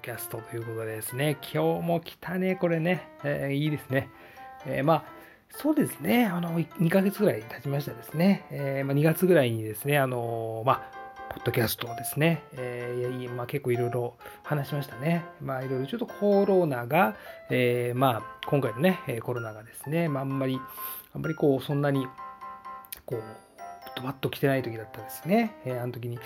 キャストということでですね、今日も来たね、これね、えー、いいですね。えー、まあ、そうですね、あの、2ヶ月ぐらい経ちましたですね。えー、まあ、2月ぐらいにですね、あの、まあ、ポッドキャストをですね、えー、まあ、結構いろいろ話しましたね。まあいろいろちょっとコロナが、え、まあ今回のね、コロナがですね、まああんまり、あんまりこう、そんなに、こう、ドバッと来てない時だったんですね。えー、あの時に、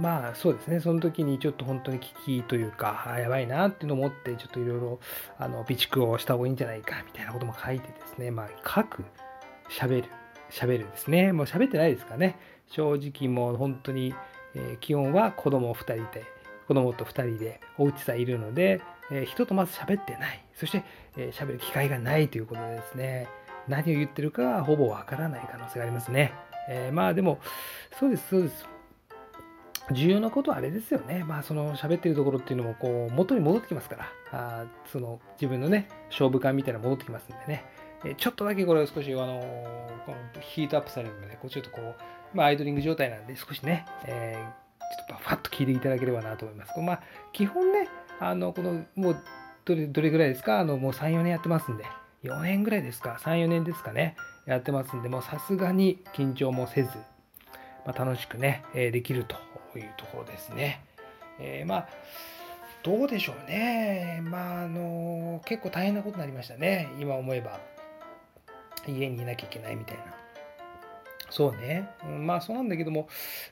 まあそうですね、その時にちょっと本当に危機というか、あやばいなっていうのを思って、ちょっといろいろ、あの、備蓄をした方がいいんじゃないか、みたいなことも書いてですね、まあ書く、喋る、喋るですね。もう喋ってないですかね。正直もう本当に、えー、基本は子供2人で、子供と2人でお家さんいるので、えー、人とまず喋ってない。そして、えー、喋る機会がないということでですね、何を言ってるかはほぼわからない可能性がありますね。えー、まあでも、そうです、そうです。重要なことはあれですよね。まあその喋ってるところっていうのもこう元に戻ってきますから、あその自分のね、勝負感みたいなの戻ってきますんでね。えちょっとだけこれ少しあのこのヒートアップされるので、こうちょっとこう、まあ、アイドリング状態なんで、少しね、えー、ちょっとファッと聞いていただければなと思います。まあ、基本ね、あの、この、もう、どれ、どれぐらいですか？あの、もう3、4年やってますんで、4年ぐらいですか ?3、4年ですかね。やってますんで、もうさすがに緊張もせず、まあ、楽しくね、え、できるというところですね。えー、まあ、どうでしょうね。まあ、あの、結構大変なことになりましたね。今思えば。家にいなきゃいけないみたいな。そうね。まあそうなんだけども、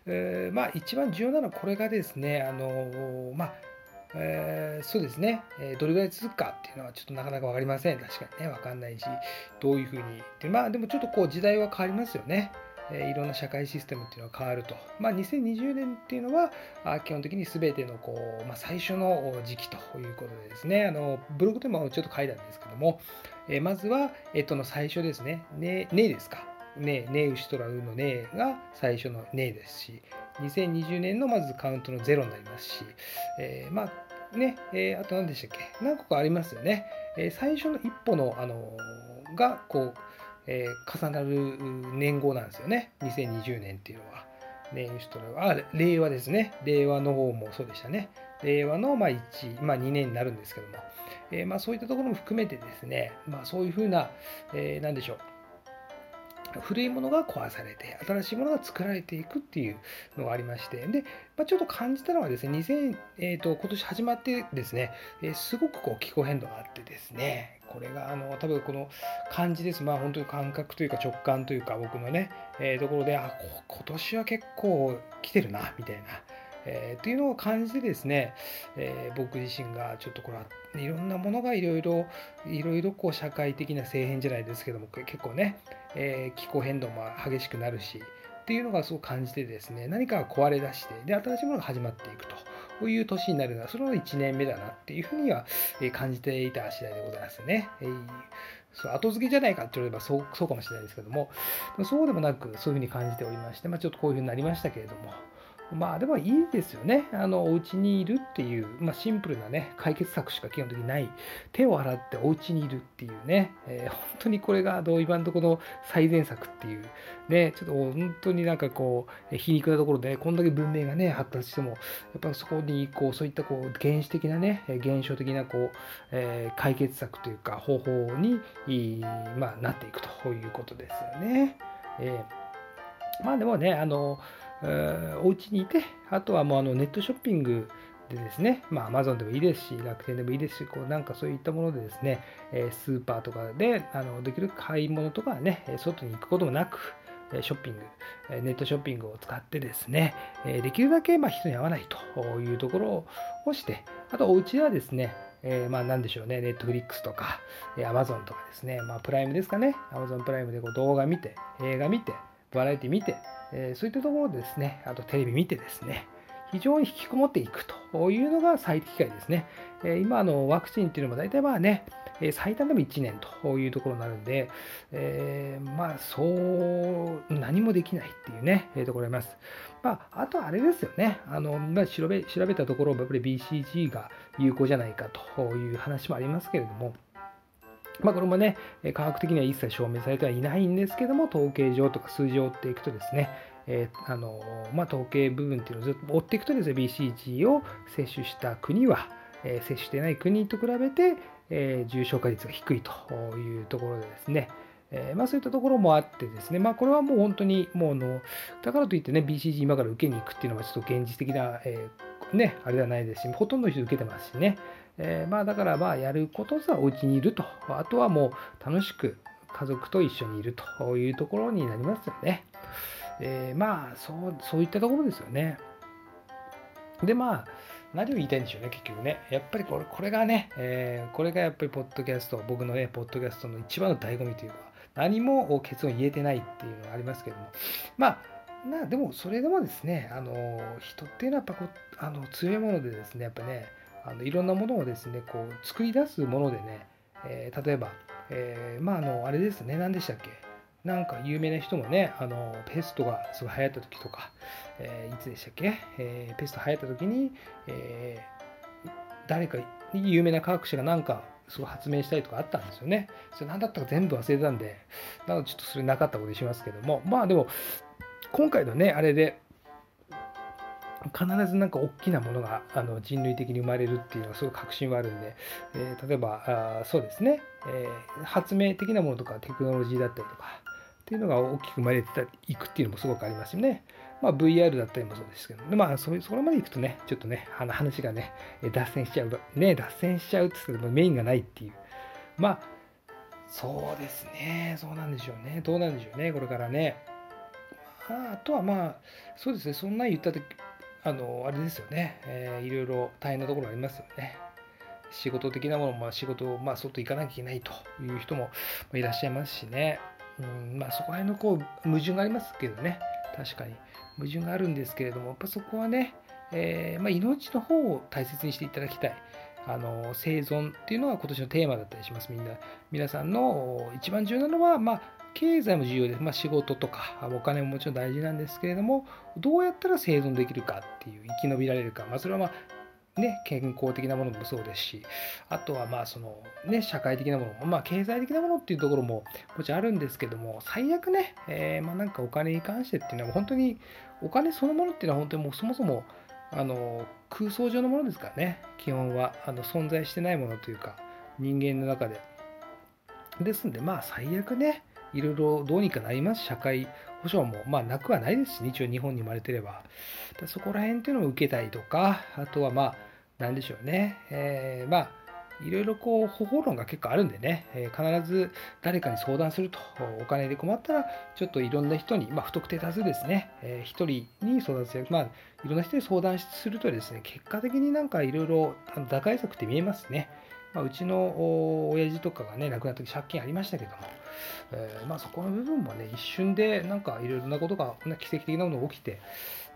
えー、まあ一番重要なのはこれがですね、あの、まあ、えー、そうですね、えー、どれぐらい続くかっていうのはちょっとなかなか分かりません。確かにね、分かんないし、どういうふうに。でまあでもちょっとこう時代は変わりますよね。えー、いろんな社会システムっていうのは変わると。まあ2020年っていうのは、基本的に全てのこう、まあ、最初の時期ということでですね、あのブログでもちょっと書いたんですけども、えまずは、えっとの最初ですね、ね、ねですか。ね、ねウシトラウのねが最初のねですし、2020年のまずカウントの0になりますし、えー、まあね、えー、あと何でしたっけ？何個かありますよね。えー、最初の一歩の、あのが、こう、え重なる年号なんですよね。2020年っていうのは。ね、ウシトラウあ、令和ですね。令和の方もそうでしたね。令和の、まあ、1、まあ、2年になるんですけども、えまあ、そういったところも含めてですね、まあ、そういうふうな、えー、何でしょう。古いものが壊されて、新しいものが作られていくっていうのがありまして、で、まあ、ちょっと感じたのはですね、2000、えっ、ー、と、今年始まってですね、えー、すごくこう気候変動があってですね、これが、あの、多分この感じです。まあ、本当に感覚というか直感というか、僕のね、えー、ところで、あ、今年は結構来てるな、みたいな。えー、っていうのを感じてですね、えー、僕自身がちょっとこれいろんなものがいろいろいろいろこう社会的な政変じゃないですけども結構ね、えー、気候変動も激しくなるしっていうのがすごく感じてですね何かが壊れ出してで新しいものが始まっていくと。こういう年になるのは、それの1年目だなっていうふうには感じていた次第でございますね。えー、そう後付けじゃないかって言わればそうそうかもしれないですけども、そうでもなくそういうふうに感じておりまして、まあ、ちょっとこういうふうになりましたけれども、まあでもいいですよね。あの、お家にいるっていう、まあシンプルなね、解決策しか基本的にない。手を洗ってお家にいるっていうね、えー、本当にこれがどう今のところ最善策っていう、ね、ちょっと本当になんかこう、皮肉なところで、こんだけ文明がね、発達しても、やっぱそこにこう、そういったこう、原始的なね、現象的なこう、えー、解決策というか方法に、まあ、なっていくということですよね。えー、まあでもね、あの、お家にいて、あとはもうあのネットショッピングでですね、まあ、Amazon でもいいですし、楽天でもいいですし、こうなんかそういったものでですね、スーパーとかであのできる買い物とかね、外に行くこともなく、ショッピング、ネットショッピングを使ってですね、できるだけま人に会わないというところをして、あとお家ではですね、えー、まあ何でしょうね、ネットフリックスとか、えー、Amazon とかですね、まプライムですかね、Amazon プライムでこう動画見て、映画見て、バラエティ見て、えそういったところですね、あとテレビ見てですね、非常に引きこもっていくというのが最適解ですね。え今のワクチンっていうのも大体まあね、最短でも1年というところになるんで、えー、まあそう、何もできないっていうね、えー、ところあります。まあ、あとあれですよね、あの、まあ、調べ調べたところ、やっぱり BCG が有効じゃないかという話もありますけれども、まあ、これもね、科学的には一切証明されてはいないんですけども、統計上とか数字を追っていくとですね、えー、あのまあ、統計部分っていうのをずっと追っていくとですね、BCG を接種した国は、え接種してない国と比べて、え重症化率が低いというところでですね、えまあ、そういったところもあってですね、まあ、これはもう本当にもうのだからといってね BCG 今から受けに行くっていうのはちょっと現実的な、えー、ね、あれではないですしほとんどの人受けてますしね、えー、まあだからまあやることさお家にいると。あとはもう楽しく家族と一緒にいるというところになりますよね、えー、まあそうそういったところですよね。でまあ何を言いたいんでしょうね、結局ね。やっぱりこれこれがね、えー、これがやっぱりポッドキャスト、僕のね、ポッドキャストの一番の醍醐味というか、何も結論言えてないっていうのがありますけども、まあ、なでもそれでもですね、あの人っていうのはやっぱこあの強いものでですね、やっぱね、あのいろんなものをですね、こう作り出すものでね、えー、例えば、えー、まあ、あの、あれですね、何でしたっけ？なんか有名な人もね、あのペストがすごい流行った時とか、えー、いつでしたっけ、えー、ペスト流行った時に、えー、誰か有名な科学者がなんかすごい発明したりとかあったんですよね。それ何だったか全部忘れてたんで、なのでちょっとそれなかったことにしますけども、まあでも、今回のね、あれで、必ずなんか大きなものがあの人類的に生まれるっていうのはすごい確信はあるんで、えー、例えばあそうですね、えー、発明的なものとかテクノロジーだったりとかっていうのが大きく生まれていくっていうのもすごくありますよね。まあ、VR だったりもそうですけど、まあそ、それまでいくとね、ちょっとね、あの話がね、脱線しちゃう、ね、脱線しちゃうって言ってもメインがないっていう。まあ、そうですね、そうなんでしょうね、どうなんでしょうね、これからね。まあ、あとはまあ、そうですね、そんな言ったとき、あの、あれですよね、えー、いろいろ大変なところありますよね。仕事的なものも、まあ、仕事を、まあ、外行かなきゃいけないという人もいらっしゃいますしね。うんまあ、そこら辺のこう矛盾がありますけどね、確かに。矛盾があるんですけれども、やっぱそこはね、えー、まあ、命の方を大切にしていただきたい。あの生存っていうのが今年のテーマだったりします。みんな皆さんの一番重要なのは、まあ、経済も重要です。まあ、仕事とかお金ももちろん大事なんですけれども、どうやったら生存できるかっていう、生き延びられるか、まあ、それはまあね、健康的なものもそうですし、あとはまあその、ね、社会的なものも、まあ、経済的なものっていうところももちろんあるんですけども、最悪ね、えー、まあなんかお金に関してっていうのは本当にお金そのものっていうのは本当にもうそもそもあの空想上のものですからね、基本はあの存在してないものというか、人間の中で。ですんで、まあ最悪ね、いろいろどうにかなります。社会保障も、まあ、なくはないですし、ね、一応日本に生まれてれば。そこら辺っていうのを受けたりとか、あとはまあ、なんでしょうね。えー、まあ、いろいろこう方法論が結構あるんでね、えー、必ず誰かに相談すると、お金で困ったら、ちょっといろんな人に、まあ、不特定多数ですね、えー、1人に相談する、まあ、いろんな人に相談するとですね、結果的になんかいろいろ打開策って見えますね。まあ、うちの親父とかがね、亡くなった時借金ありましたけども、えー、まあ、そこの部分もね、一瞬でなんかいろいろなことが、奇跡的なものが起きて、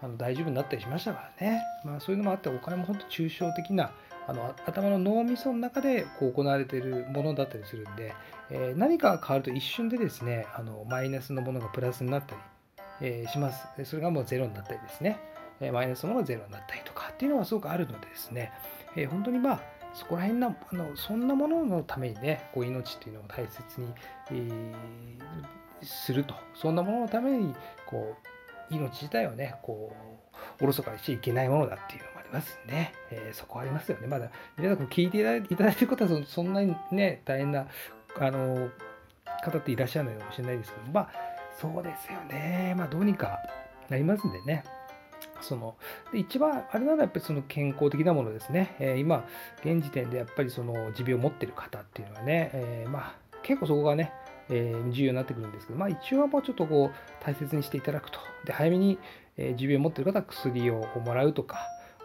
あの大丈夫になったりしましたからね。まあ、そういうのもあって、お金も本当抽象的な、あの頭の脳みその中でこう行われているものだったりするんで、えー、何かが変わると一瞬でですね、あのマイナスのものがプラスになったり、えー、します。それがもうゼロになったりですね、えマイナスのものがゼロになったりとかっていうのはすごくあるのでですね、え本当にまあ、そこら辺のあのそんなもののためにねこう命っていうのを大切に、えー、すると。そんなもののためにこう命自体をねこうおろそかにしちゃいけないものだっていうのもありますね、えー、そこありますよね。まだ皆さん聞いていただいてる方はそんなにね大変なあの方っていらっしゃらないかもしれないですけどまあそうですよね。まあどうにかなりますんでね。そので一番あれならやっぱりその健康的なものですね、えー、今現時点でやっぱりその持病を持ってる方っていうのはね、えー、まあ結構そこがね、えー、重要になってくるんですけど、まあ、一応はもうちょっとこう大切にしていただくと。で早めに、え持病を持ってる方は薬をもらうとか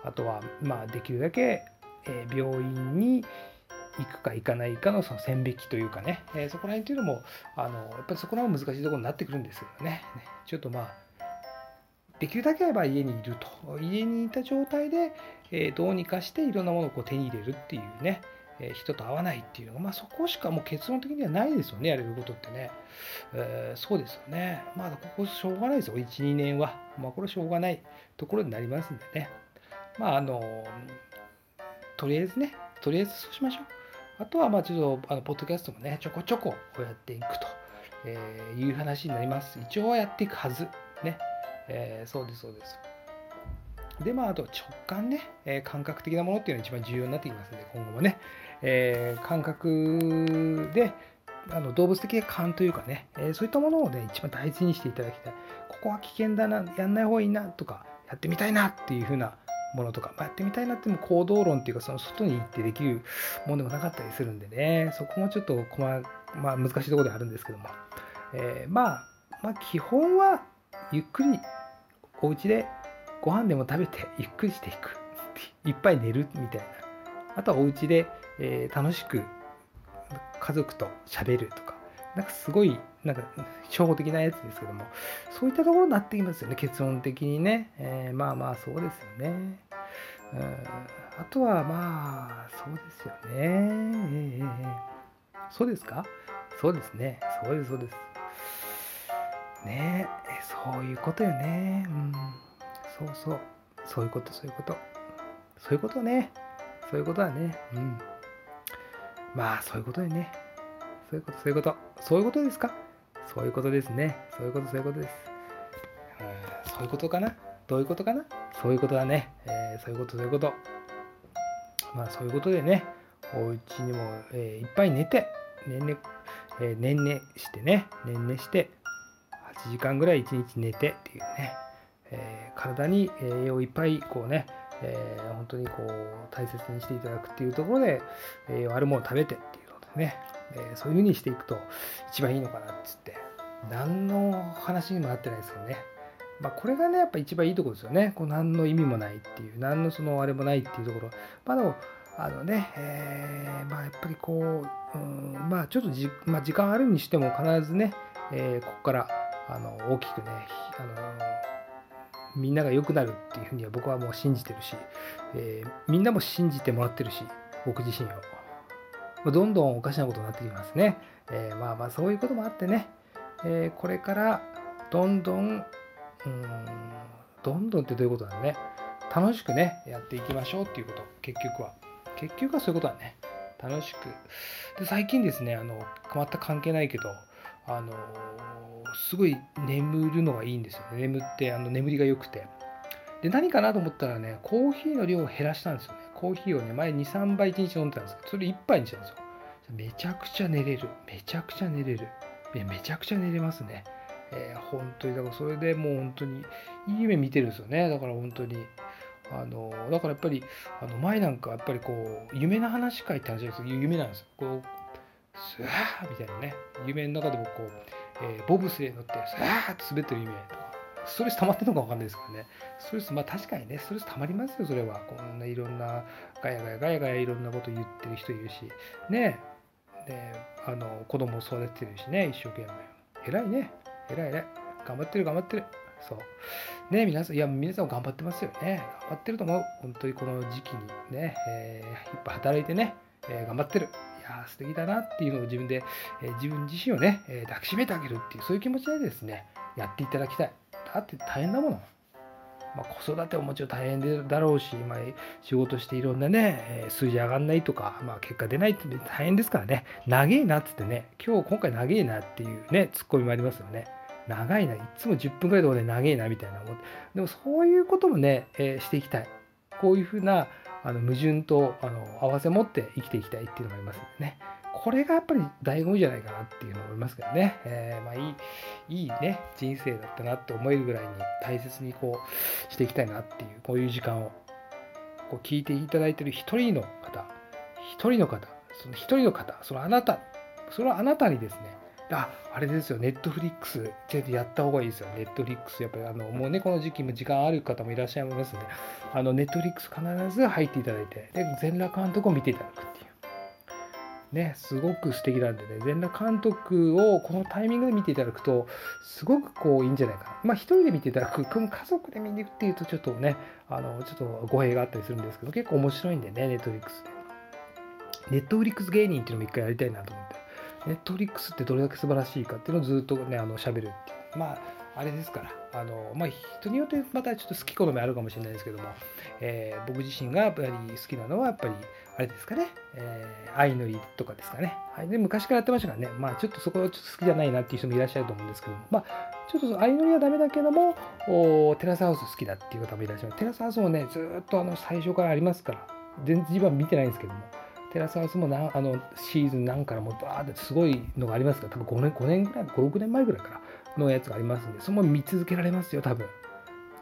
あとはまあできるだけ、え病院に行くか行かないかのその線引きというかね、えそこら辺っていうのもあのやっぱりそこら辺は難しいところになってくるんですけどねちょっとまあできるだけは家にいると。家にいた状態で、えどうにかしていろんなものをこう手に入れるっていうね、え人と会わないっていうのが、まあ、そこしかもう結論的にはないですよね、やれることってね。えー、そうですよね。まだここしょうがないですよ、1、2年は。まあ、これしょうがないところになりますんでね。まあ、あの、とりあえずね、とりあえずそうしましょう。あとは、まあ、ちょっと、あの、ポッドキャストもね、ちょこちょここうやっていくと、えいう話になります。一応はやっていくはず。ね。えー、そうです、そうです。で、まあ、あと直感ね、えー、感覚的なものっていうのが一番重要になってきますので、今後もね、えー、感覚で、あの動物的な勘というかね、えー、そういったものをね、一番大事にしていただきたい。ここは危険だな、やんない方がいいなとか、やってみたいなっていう風なものとか、まあ、やってみたいなっても行動論っていうか、その外に行ってできるものでもなかったりするんでね、そこもちょっとまあ、難しいところではあるんですけども、えー、まあ、まあ、基本はゆっくりお家でご飯でも食べてゆっくりしていく。いっぱい寝るみたいな。あとはお家で、えー、楽しく家族と喋るとか、なんかすごい、なんか、初歩的なやつですけども、そういったところになってきますよね、結論的にね。えー、まあまあ、そうですよね。うん、あとは、まあ、そうですよね。えー、そうですか？そうですね。そうです、そうです。ねえ、そういうことよね。うん。そうそう。そういうこと、そういうこと。そういうことね。そういうことだね。うん。まあ、そういうことでね。そういうこと、そういうこと。そういうことですか？そういうことですね。そういうこと、そういうことです。うん、そういうことかな？どういうことかな？そういうことだね。えー、そういうこと、そういうこと。まあ、そういうことでね、お家にも、えー、いっぱい寝て、年々、えー、年々してね、年々して、8時間ぐらい1日寝てっていうね、えー、体に栄養いっぱいこうね、えー、本当にこう大切にしていただくっていうところで、栄養あるものを食べてっていうことでね、えー、そういうふうにしていくと一番いいのかなっつって何の話にもなってないですよね。まあ、これがねやっぱ一番いいところですよね。こう何の意味もないっていう何のそのあれもないっていうところ。まあでもあのね、えー、まあやっぱりこう、うん、まあちょっとじ、まあ、時間あるにしても必ずね、えー、ここからあの大きくねあのみんなが良くなるっていうふうには僕はもう信じてるし、えー、みんなも信じてもらってるし僕自身を。どんどんおかしなことになってきますね、えー、まあまあそういうこともあってね、えー、これからどんどんうんどんどんってどういうことだね。楽しくねやっていきましょうっていうこと。結局は。結局はそういうことだね。楽しく。で最近ですねあの全く関係ないけどあのすごい眠るのがいいんですよね。眠ってあの眠りが良くて。で、何かなと思ったらね、コーヒーの量を減らしたんですよね。コーヒーをね、前2、3杯1日飲んでたんですけど、それ1杯にしたんですよ。めちゃくちゃ寝れる。めちゃくちゃ寝れる。めちゃくちゃ寝れますね。えー、本当に、だからそれでもう本当にいい夢見てるんですよね。だから本当に。あのだからやっぱりあの前なんかやっぱりこう夢の話会って話です夢なんですよ。こうスワーみたいなね夢の中でもこうえー、ボブスレー乗って、さーって滑ってる夢とか、ストレス溜まってるのか分かんないですけどね。ストレス、まあ確かにね、ストレス溜まりますよ、それは。こんないろんな、ガヤガヤガヤガヤいろんなこと言ってる人いるし、ねで、あの、子供を育ててるしね、一生懸命。偉いね。偉い偉い。頑張ってる頑張ってる。そう。ね皆さん、いや、皆さん頑張ってますよね。頑張ってると思う。本当にこの時期にね、えー、いっぱい働いてね、えー、頑張ってる。や素敵だなっていうのを自分で、え、自分自身をね、え、抱きしめてあげるっていうそういう気持ちでですねやっていただきたいだって大変だもの、まあ、子育てももちろん大変だろうし、まあ、仕事していろんなね、え数字上がんないとか、まあ、結果出ないって大変ですからね長えなっつってね今日今回長えなっていうねツッコミもありますよね長いな、いつも10分ぐらいで俺長えなみたいな思って。でもそういうこともね、えー、していきたい。こういうふうな、あの矛盾とあの合わせ持って生きていきたいっていうのがありますんでね。これがやっぱり醍醐味じゃないかなっていうのを思いますけどね。えー、まあいい、いいね、人生だったなって思えるぐらいに大切にこうしていきたいなっていう、こういう時間をこう聞いていただいてる一人の方、一人の方、その一人の方、そのあなた、それはあなたにですね、あ、あれですよ、ネットフリックス、やった方がいいですよ、ネットフリックス。やっぱり、あの、もうね、この時期も時間ある方もいらっしゃいますので、あの、ネットフリックス必ず入っていただいて、で、全裸監督を見ていただくっていう。ね、すごく素敵なんでね、全裸監督をこのタイミングで見ていただくと、すごくこういいんじゃないかな。まあ、一人で見ていただく、家族で見に行くっていうと、ちょっとね、あの、ちょっと語弊があったりするんですけど、結構面白いんでね、ネットフリックスで。ネットフリックス芸人っていうのも一回やりたいなと思。ネットフリックスってどれだけ素晴らしいかっていうのをずっとね、あの、喋るって。まああれですから、あのまあ、人によってまたちょっと好き好みあるかもしれないですけども、えー、僕自身がやっぱり好きなのは、やっぱり、あれですかね、えー、相乗りとかですかね。はい、で昔からやってましたからね、まあ、ちょっとそこはちょっと好きじゃないなっていう人もいらっしゃると思うんですけども、まあ、ちょっと相乗りはダメだけども、おテラスハウス好きだっていう方もいらっしゃる。テラスハウスもね、ずっとあの最初からありますから、全然自分は見てないんですけども、テラスハウスもなあのシーズンなんからもバーってすごいのがありますから、多分5年、5年ぐらい、5、6年前ぐらいからのやつがありますんで、そのまま見続けられますよ、多分。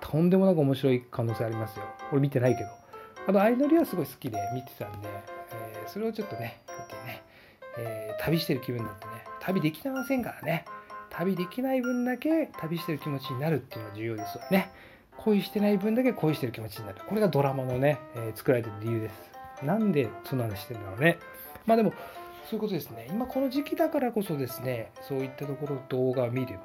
とんでもなく面白い可能性ありますよ。俺見てないけど。あの、相乗りはすごい好きで見てたんで、えー、それをちょっとね、見てね、えー、旅してる気分になってね、旅できませんからね。旅できない分だけ旅してる気持ちになるっていうのが重要ですよね。恋してない分だけ恋してる気持ちになる。これがドラマのね、えー、作られてる理由です。なんでそんな話してるんだろうね。まあでも、そういうことですね。今この時期だからこそですね、そういったところ動画を見る。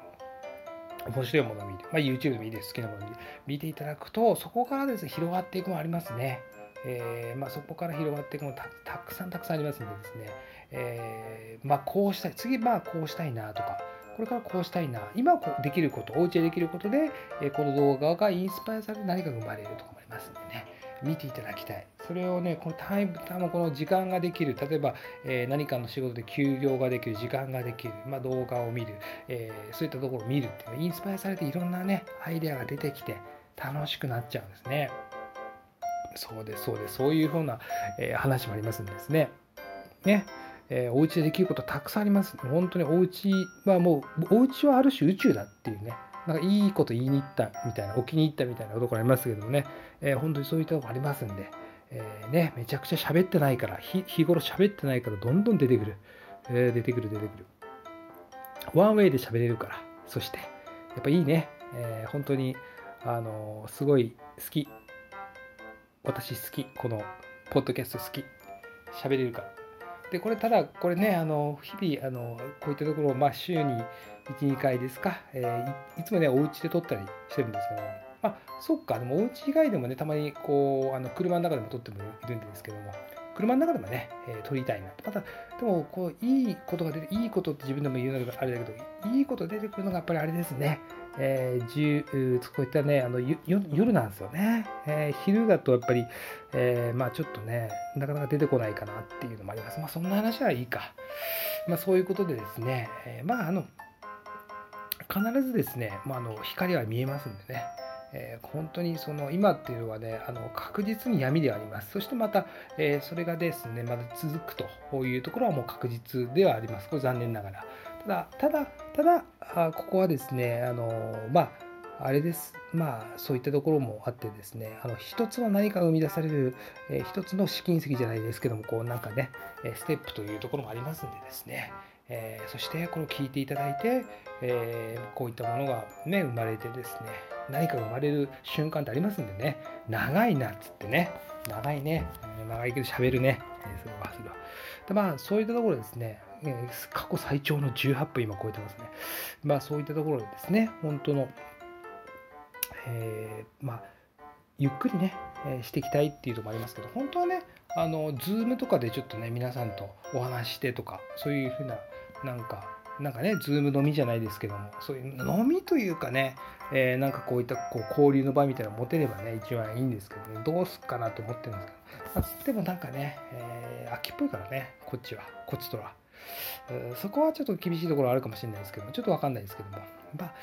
面白いものを見て、まあ、YouTube でもいいです。好きなものを見ていただくと、そこからですね、広がっていくもありますね。えー、まあ、そこから広がっていくものたたくさんたくさんありますのでですね、えー、まあ、こうしたい、次、まあ、こうしたいなとか、これからこうしたいな、今こうできること、お家でできることで、えこの動画がインスパイアされて何かが生まれるとかもありますんでね、見ていただきたい。それをね、このタイム、この時間ができる、例えば、えー、何かの仕事で休業ができる、時間ができる、まあ、動画を見る、えー、そういったところを見るっていうのインスパイアされていろんなね、アイデアが出てきて楽しくなっちゃうんですね。そうです、そうです。そういうふうな、えー、話もありますんですね。ね。えー、お家でできることたくさんあります。本当にお家はもう、お家はある種宇宙だっていうね。なんかいいこと言いに行ったみたいな、置きに行ったみたいなところありますけどもね、えー、本当にそういったところありますんで、えー、ね、めちゃくちゃ喋ってないから、日日頃喋ってないからどんどん出てくる。えー、出てくる出てくる。ワンウェイで喋れるから、そして、やっぱいいね。えー、本当に、あのすごい好き。私好き。この、ポッドキャスト好き。喋れるから。で、これただ、これね、あの、日々、あの、こういったところを、まあ、週に1、2回ですか、えー、いつもね、お家で撮ったりしてるんですけど、あ、そっか、でもお家以外でもね、たまにこう、あの車の中でも撮ってもいるんですけども、車の中でもね、えー、撮りたいなと。また、でも、こう、いいことが出て、いいことって自分でも言うのがあれだけど、いいこと出てくるのがやっぱりあれですね。えー、こういったね、あの夜なんですよね。えー、昼だとやっぱり、えー、まあちょっとね、なかなか出てこないかなっていうのもあります。まあそんな話はいいか。まあそういうことでですね、えー、まああの、必ずですね、まあ、あの光は見えますんでね、えー、本当にその今っていうのはね、あの確実に闇ではあります。そしてまた、えー、それがですね、まだ続くというところはもう確実ではあります。これ残念ながら。ただ、ただ、ただ、あここはですね、あのまあ、あれです。まあ、そういったところもあってですね、あの一つの何かが生み出される、えー、一つの試金石じゃないですけども、こうなんかね、ステップというところもありますんでですね、えー、そしてこれを聞いていただいて、えー、こういったものがね、生まれてですね、何かが生まれる瞬間ってありますんでね、長いなっつってね、長いね、長いけど喋るね、えそれはそれは。まあ、そういったところですね、過去最長の18分今超えてますね。まあ、そういったところでですね、本当の、え、まあ、ゆっくりね、えしていきたいっていうところもありますけど、本当はね、あの、ズームとかでちょっとね、皆さんとお話してとか、そういうふうな、なんか、なんかね、ズーム飲みじゃないですけども、そういう飲みというかね、えー、なんかこういったこう交流の場みたいなの持てればね、一番いいんですけどね、どうすっかなと思ってるんですけど、まあ、でもなんかね、えー、秋っぽいからね、こっちは、こっちとは。そこはちょっと厳しいところあるかもしれないですけども、ちょっとわかんないですけども、ま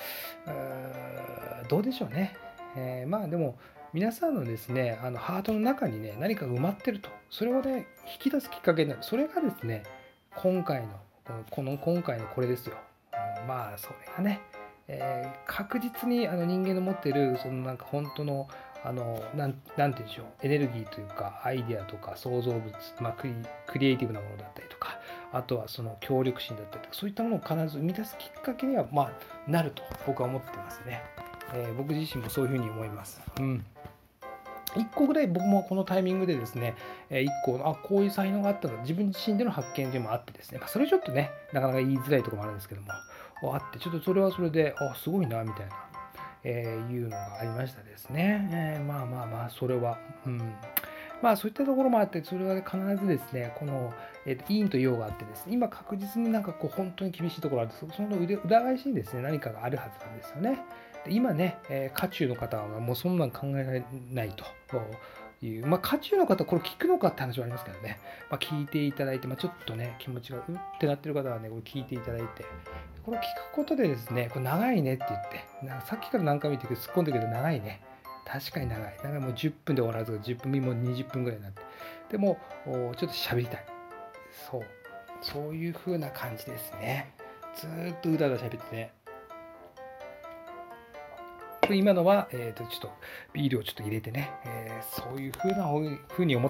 あ、どうでしょうね。えー、まあでも、皆さんのですね、あのハートの中にね、何か埋まってると、それをね、引き出すきっかけになる。それがですね、今回のこの今回のこれですよ。まあそれがね、えー、確実にあの人間の持ってるそのなんか本当のあのなんなんて言うんでしょうエネルギーというかアイデアとか創造物、まあ、クリクリエイティブなものだったりとかあとはその協力心だったりとかそういったものを必ず生み出すきっかけには、まあ、なると僕は思ってますね、えー、僕自身もそういうふうに思います。うん1個ぐらい僕もこのタイミングでですね、1個、あ、こういう才能があったの、自分自身での発見でもあってですね、まあ、それちょっとね、なかなか言いづらいところもあるんですけども、あって、ちょっとそれはそれで、あ、すごいな、みたいな、えー、いうのがありましたですね。えー、まあまあまあ、それは、うん。まあそういったところもあって、それは必ずですね、この、えー、と陰と陽があってですね、今確実になんかこう本当に厳しいところあるんですその裏返しにですね、何かがあるはずなんですよね。今ね、えー、渦中の方はもうそんなん考えられないと。いう、まあ、渦中の方、これ聞くのかって話はありますけどね、まあ、聞いていただいて、まあ、ちょっとね、気持ちがうってなってる方はね、これ聞いていただいて、これ聞くことでですね、これ長いねって言って、なんかさっきから何回も言って突っ込んでるけど、長いね。確かに長い。だからもう10分で終わらず、10分、もう20分ぐらいになって。でも、ちょっと喋りたい。そう。そういう風な感じですね。ずっとうだうだ喋ってね。今のは、えー、とちょっとビールをちょっと入れてね、えー、そういう風な風に思っ